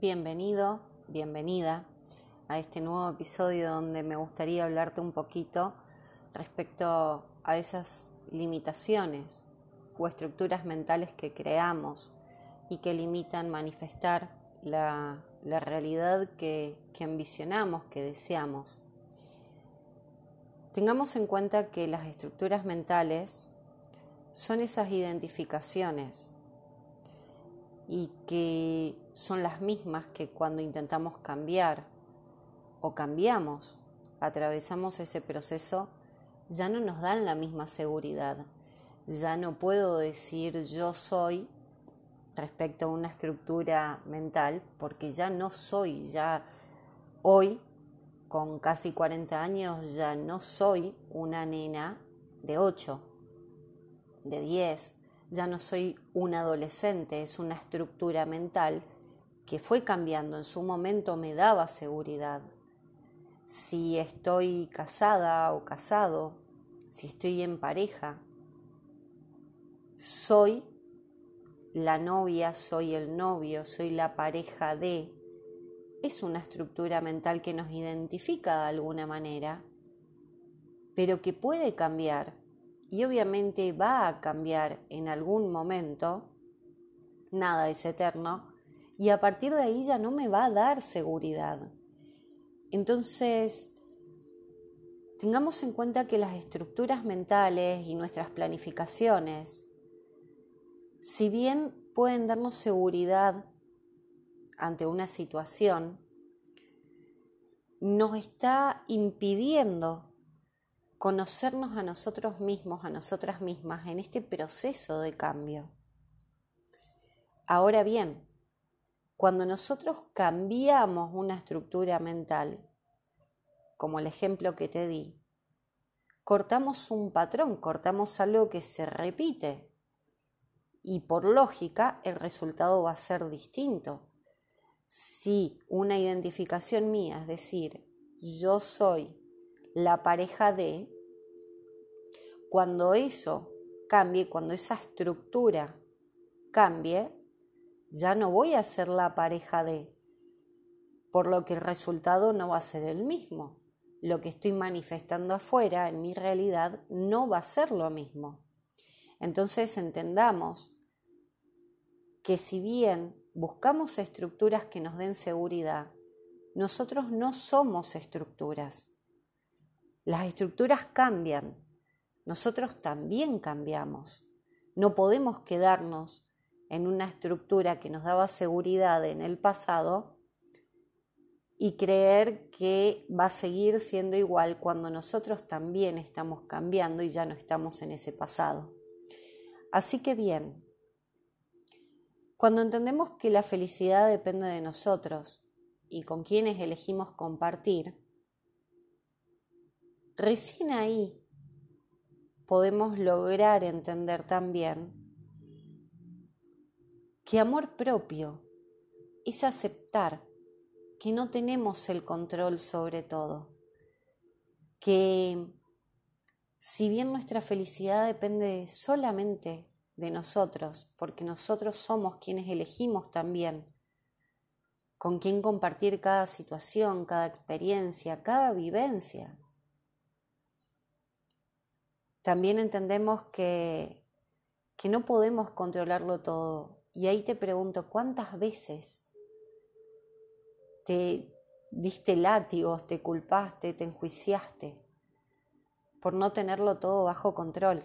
Bienvenido, bienvenida a este nuevo episodio donde me gustaría hablarte un poquito respecto a esas limitaciones o estructuras mentales que creamos y que limitan manifestar la, realidad que, que ambicionamos, que deseamos. Tengamos en cuenta que las estructuras mentales son esas identificaciones y que son las mismas que cuando intentamos cambiar o cambiamos, atravesamos ese proceso, ya no nos dan la misma seguridad. Ya no puedo decir yo soy respecto a una estructura mental porque ya no soy, ya hoy con casi 40 años ya no soy una nena de 8, de 10, ya no soy un adolescente, es una estructura mental que fue cambiando. En su momento me daba seguridad. Si estoy casada o casado, si estoy en pareja, soy la novia, soy el novio, soy la pareja de. Es una estructura mental que nos identifica de alguna manera, pero que puede cambiar y obviamente va a cambiar en algún momento, nada es eterno, y a partir de ahí ya no me va a dar seguridad. Entonces, tengamos en cuenta que las estructuras mentales y nuestras planificaciones, si bien pueden darnos seguridad ante una situación, nos está impidiendo conocernos a nosotros mismos, a nosotras mismas en este proceso de cambio. Ahora bien, cuando nosotros cambiamos una estructura mental, como el ejemplo que te di, cortamos un patrón, cortamos algo que se repite y por lógica el resultado va a ser distinto. Si una identificación mía, es decir, yo soy la pareja de, cuando eso cambie, cuando esa estructura cambie, ya no voy a ser la pareja de, por lo que el resultado no va a ser el mismo. Lo que estoy manifestando afuera en mi realidad no va a ser lo mismo. Entonces entendamos que si bien buscamos estructuras que nos den seguridad, nosotros no somos estructuras. Las estructuras cambian, nosotros también cambiamos. No podemos quedarnos en una estructura que nos daba seguridad en el pasado y creer que va a seguir siendo igual cuando nosotros también estamos cambiando y ya no estamos en ese pasado. Así que bien, cuando entendemos que la felicidad depende de nosotros y con quienes elegimos compartir, Recién ahí podemos lograr entender también que amor propio es aceptar que no tenemos el control sobre todo, que si bien nuestra felicidad depende solamente de nosotros, porque nosotros somos quienes elegimos también con quién compartir cada situación, cada experiencia, cada vivencia, también entendemos que, que no podemos controlarlo todo. Y ahí te pregunto, ¿cuántas veces te diste látigos, te culpaste, te enjuiciaste por no tenerlo todo bajo control?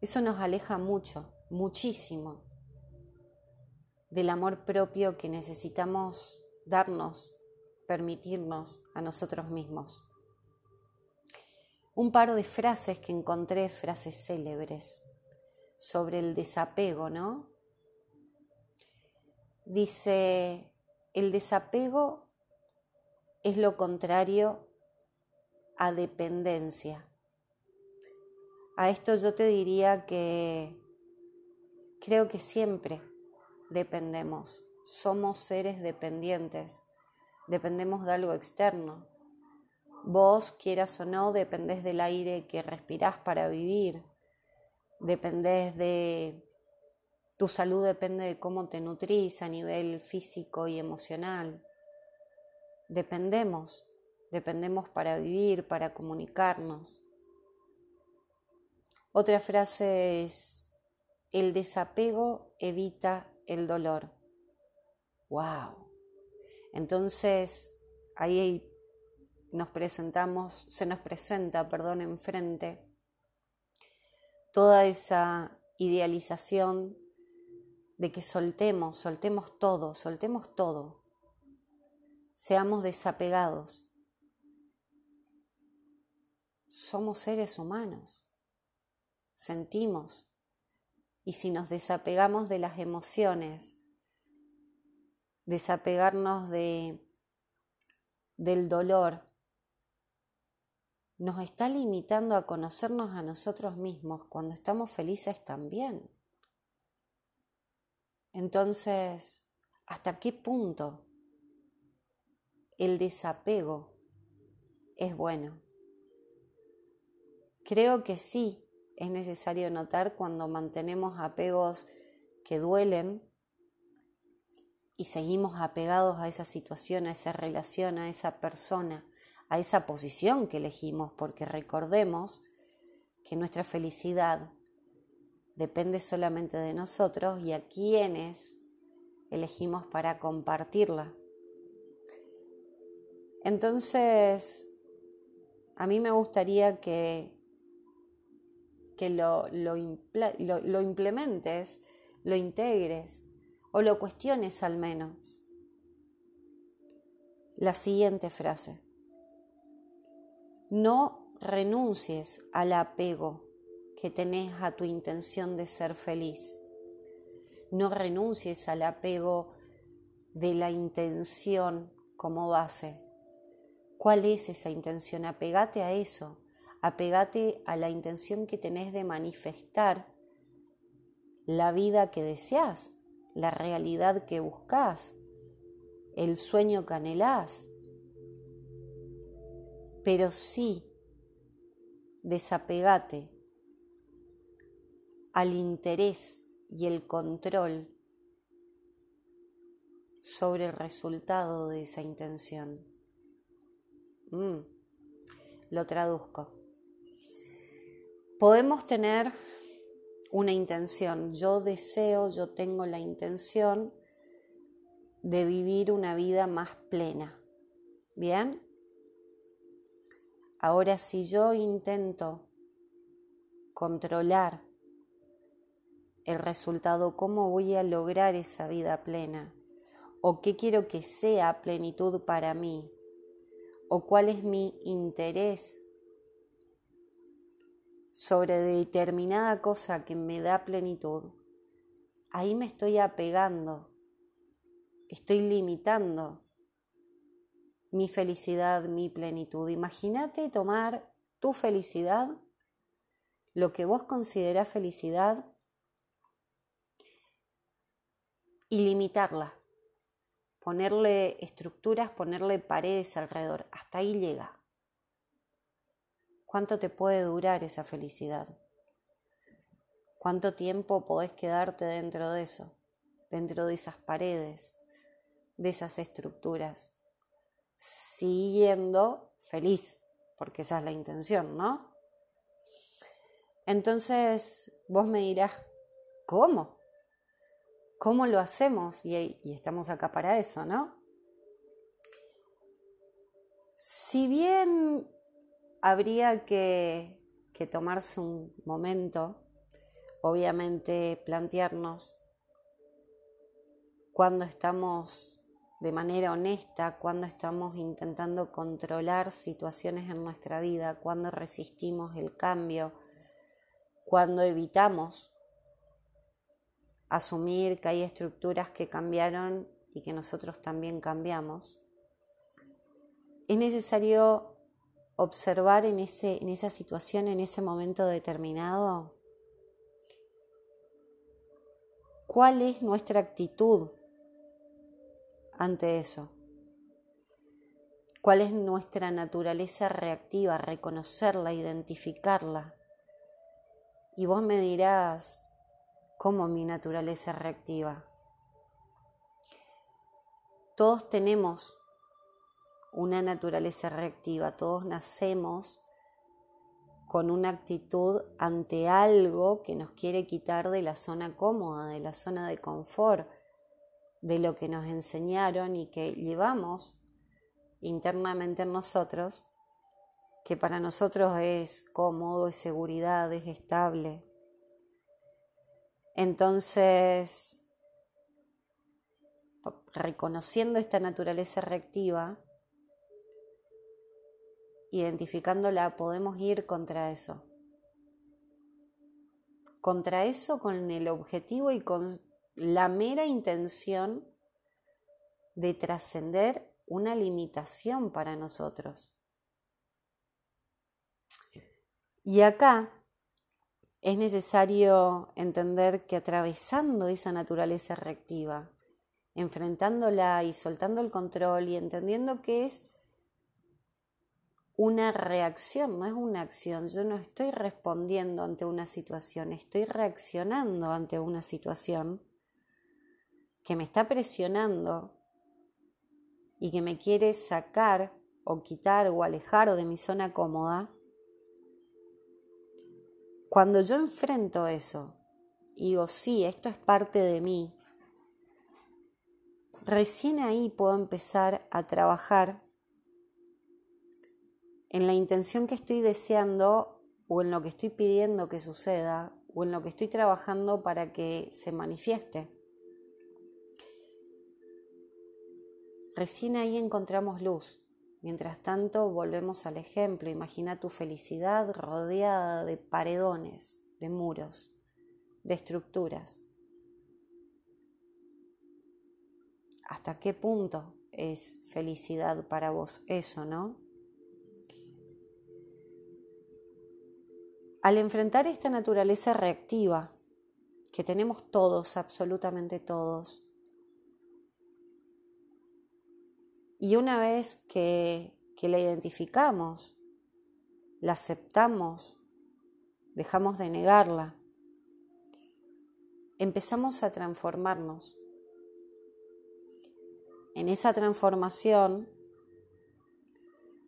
Eso nos aleja mucho, muchísimo del amor propio que necesitamos darnos, permitirnos a nosotros mismos un par de frases que encontré, frases célebres, sobre el desapego, ¿no? Dice, el desapego es lo contrario a dependencia. A esto yo te diría que creo que siempre dependemos, somos seres dependientes, dependemos de algo externo, Vos, quieras o no, dependés del aire que respirás para vivir, dependés de Tu salud depende de cómo te nutrís a nivel físico y emocional. Dependemos, dependemos para vivir, para comunicarnos. Otra frase es, el desapego evita el dolor. ¡Wow! Entonces, ahí nos presentamos, se nos presenta, perdón, enfrente toda esa idealización de que soltemos, soltemos todo, soltemos todo, seamos desapegados. Somos seres humanos, sentimos, y si nos desapegamos de las emociones, desapegarnos de, del dolor, nos está limitando a conocernos a nosotros mismos cuando estamos felices también. Entonces, ¿hasta qué punto el desapego es bueno? Creo que sí es necesario notar cuando mantenemos apegos que duelen y seguimos apegados a esa situación, a esa relación, a esa persona, a esa posición que elegimos, porque recordemos que nuestra felicidad depende solamente de nosotros y a quienes elegimos para compartirla. Entonces, a mí me gustaría que, que lo, lo, lo implementes, lo integres o lo cuestiones al menos. La siguiente frase. No renuncies al apego que tenés a tu intención de ser feliz. No renuncies al apego de la intención como base. ¿Cuál es esa intención? Apegate a eso. Apegate a la intención que tenés de manifestar la vida que deseas, la realidad que buscas, el sueño que anhelás. Pero sí, desapegate al interés y el control sobre el resultado de esa intención. Mm, lo traduzco. Podemos tener una intención. Yo deseo, yo tengo la intención de vivir una vida más plena. ¿Bien? Ahora si yo intento controlar el resultado, cómo voy a lograr esa vida plena, o qué quiero que sea plenitud para mí, o cuál es mi interés sobre determinada cosa que me da plenitud, ahí me estoy apegando, estoy limitando mi felicidad, mi plenitud. Imagínate tomar tu felicidad, lo que vos considerás felicidad, y limitarla, ponerle estructuras, ponerle paredes alrededor. Hasta ahí llega. ¿Cuánto te puede durar esa felicidad? ¿Cuánto tiempo podés quedarte dentro de eso, dentro de esas paredes, de esas estructuras, siguiendo feliz, porque esa es la intención, ¿no? Entonces vos me dirás, ¿cómo? ¿Cómo lo hacemos? Y, estamos acá para eso, ¿no? Si bien habría que, que tomarse un momento, obviamente plantearnos cuando estamos de manera honesta, cuando estamos intentando controlar situaciones en nuestra vida, cuando resistimos el cambio, cuando evitamos asumir que hay estructuras que cambiaron y que nosotros también cambiamos, es necesario observar en, ese, en esa situación, en ese momento determinado, cuál es nuestra actitud ante eso. ¿Cuál es nuestra naturaleza reactiva? Reconocerla, identificarla. Y vos me dirás, como mi naturaleza reactiva. Todos tenemos una naturaleza reactiva, todos nacemos con una actitud ante algo que nos quiere quitar de la zona cómoda, de la zona de confort, de lo que nos enseñaron y que llevamos internamente en nosotros, que para nosotros es cómodo, es seguridad, es estable. Entonces, reconociendo esta naturaleza reactiva, identificándola, podemos ir contra eso. Contra eso con el objetivo y con la mera intención de trascender una limitación para nosotros. Y acá es necesario entender que atravesando esa naturaleza reactiva, enfrentándola y soltando el control y entendiendo que es una reacción, no es una acción. Yo no estoy respondiendo ante una situación, estoy reaccionando ante una situación que me está presionando y que me quiere sacar o quitar o alejar de mi zona cómoda. Cuando yo enfrento eso y digo, sí, esto es parte de mí, recién ahí puedo empezar a trabajar en la intención que estoy deseando o en lo que estoy pidiendo que suceda o en lo que estoy trabajando para que se manifieste. Recién ahí encontramos luz. Mientras tanto, volvemos al ejemplo. Imagina tu felicidad rodeada de paredones, de muros, de estructuras. ¿Hasta qué punto es felicidad para vos eso, no? Al enfrentar esta naturaleza reactiva que tenemos todos, absolutamente todos, y una vez que, que la identificamos, la aceptamos, dejamos de negarla, empezamos a transformarnos. En esa transformación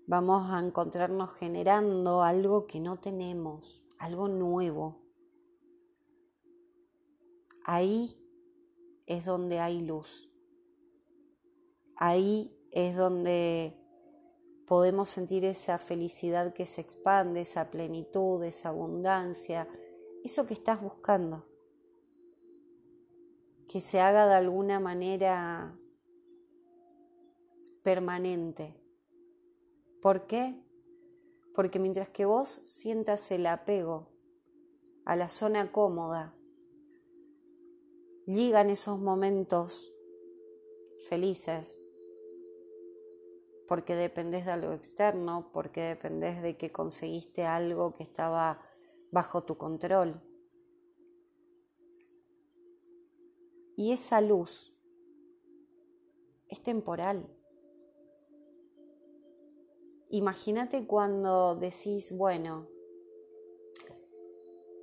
vamos a encontrarnos generando algo que no tenemos, algo nuevo. Ahí es donde hay luz. Ahí es donde podemos sentir esa felicidad que se expande, esa plenitud, esa abundancia, eso que estás buscando. Que se haga de alguna manera permanente. ¿Por qué? Porque mientras que vos sientas el apego a la zona cómoda, llegan esos momentos felices, porque dependés de algo externo, porque dependés de que conseguiste algo que estaba bajo tu control. Y esa luz es temporal. Imagínate cuando decís, bueno,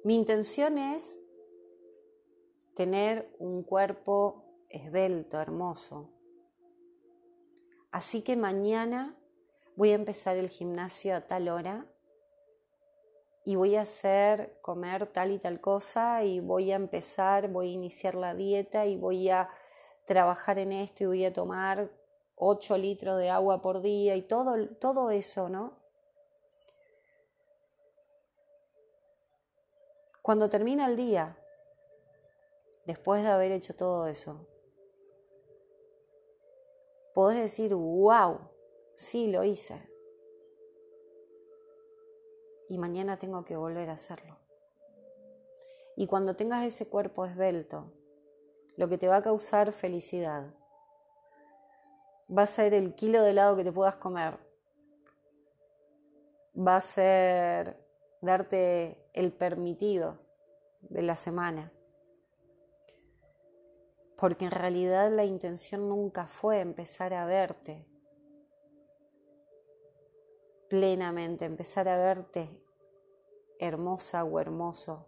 mi intención es tener un cuerpo esbelto, hermoso. Así que mañana voy a empezar el gimnasio a tal hora y voy a hacer comer tal y tal cosa y voy a empezar, voy a iniciar la dieta y voy a trabajar en esto y voy a tomar 8 litros de agua por día y todo, todo eso, ¿no? Cuando termina el día, después de haber hecho todo eso, podés decir, wow, sí lo hice. Y mañana tengo que volver a hacerlo. Y cuando tengas ese cuerpo esbelto, lo que te va a causar felicidad va a ser el kilo de helado que te puedas comer. Va a ser darte el permitido de la semana. Porque en realidad la intención nunca fue empezar a verte plenamente, empezar a verte hermosa o hermoso.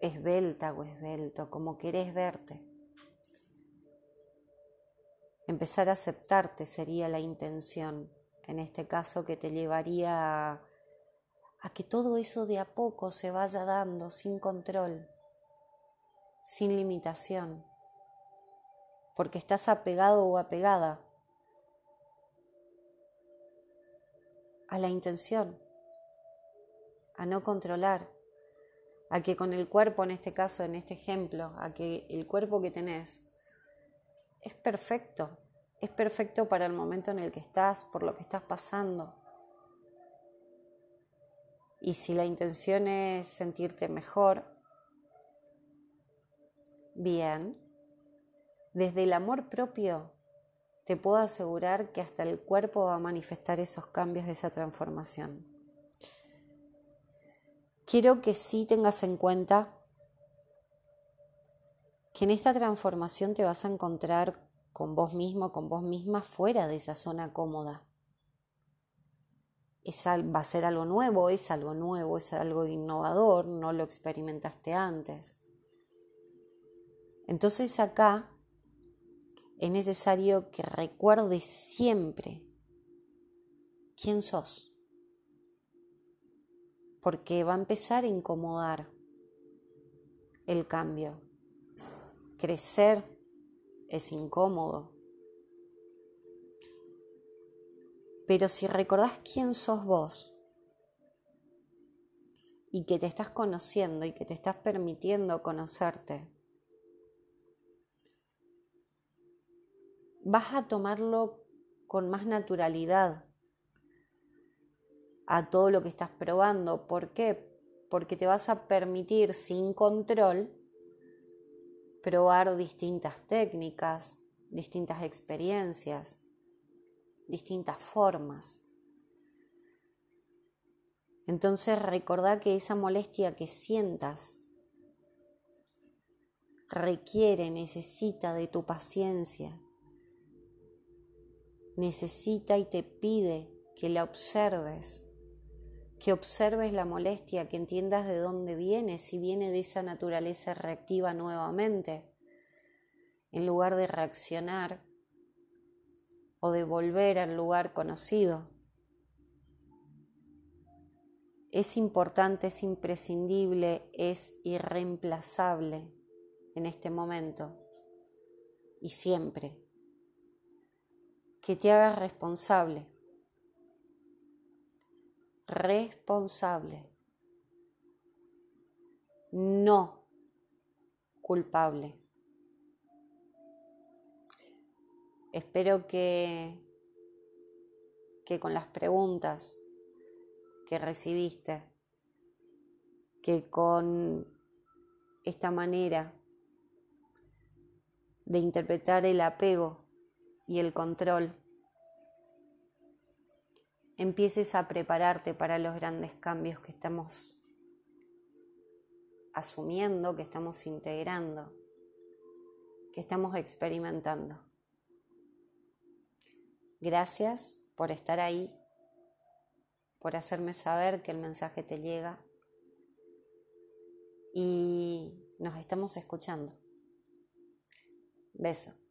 esbelta o esbelto, como querés verte. Empezar a aceptarte sería la intención, en este caso que te llevaría a, a que todo eso de a poco se vaya dando sin control, sin limitación, porque estás apegado o apegada a la intención, a no controlar, a que con el cuerpo, en este caso, en este ejemplo, a que el cuerpo que tenés es perfecto, es perfecto para el momento en el que estás, por lo que estás pasando. Y si la intención es sentirte mejor, bien, desde el amor propio te puedo asegurar que hasta el cuerpo va a manifestar esos cambios, esa transformación. Quiero que sí tengas en cuenta que en esta transformación te vas a encontrar con vos mismo, con vos misma fuera de esa zona cómoda va a ser algo nuevo, es algo nuevo, es algo innovador, no lo experimentaste antes. Entonces acá es necesario que recuerdes siempre quién sos, porque va a empezar a incomodar el cambio. Crecer es incómodo, Pero si recordás quién sos vos y que te estás conociendo y que te estás permitiendo conocerte, vas a tomarlo con más naturalidad a todo lo que estás probando. ¿Por qué? Porque te vas a permitir sin control probar distintas técnicas, distintas experiencias distintas formas. Entonces recordá que esa molestia que sientas requiere, necesita de tu paciencia, necesita y te pide que la observes, que observes la molestia, que entiendas de dónde viene, si viene de esa naturaleza reactiva nuevamente, en lugar de reaccionar o de volver al lugar conocido. Es importante, es imprescindible, es irreemplazable en este momento y siempre. Que te hagas responsable. Responsable. No culpable. Espero que, que con las preguntas que recibiste, que con esta manera de interpretar el apego y el control, empieces a prepararte para los grandes cambios que estamos asumiendo, que estamos integrando, que estamos experimentando. Gracias por estar ahí, por hacerme saber que el mensaje te llega y nos estamos escuchando. Beso.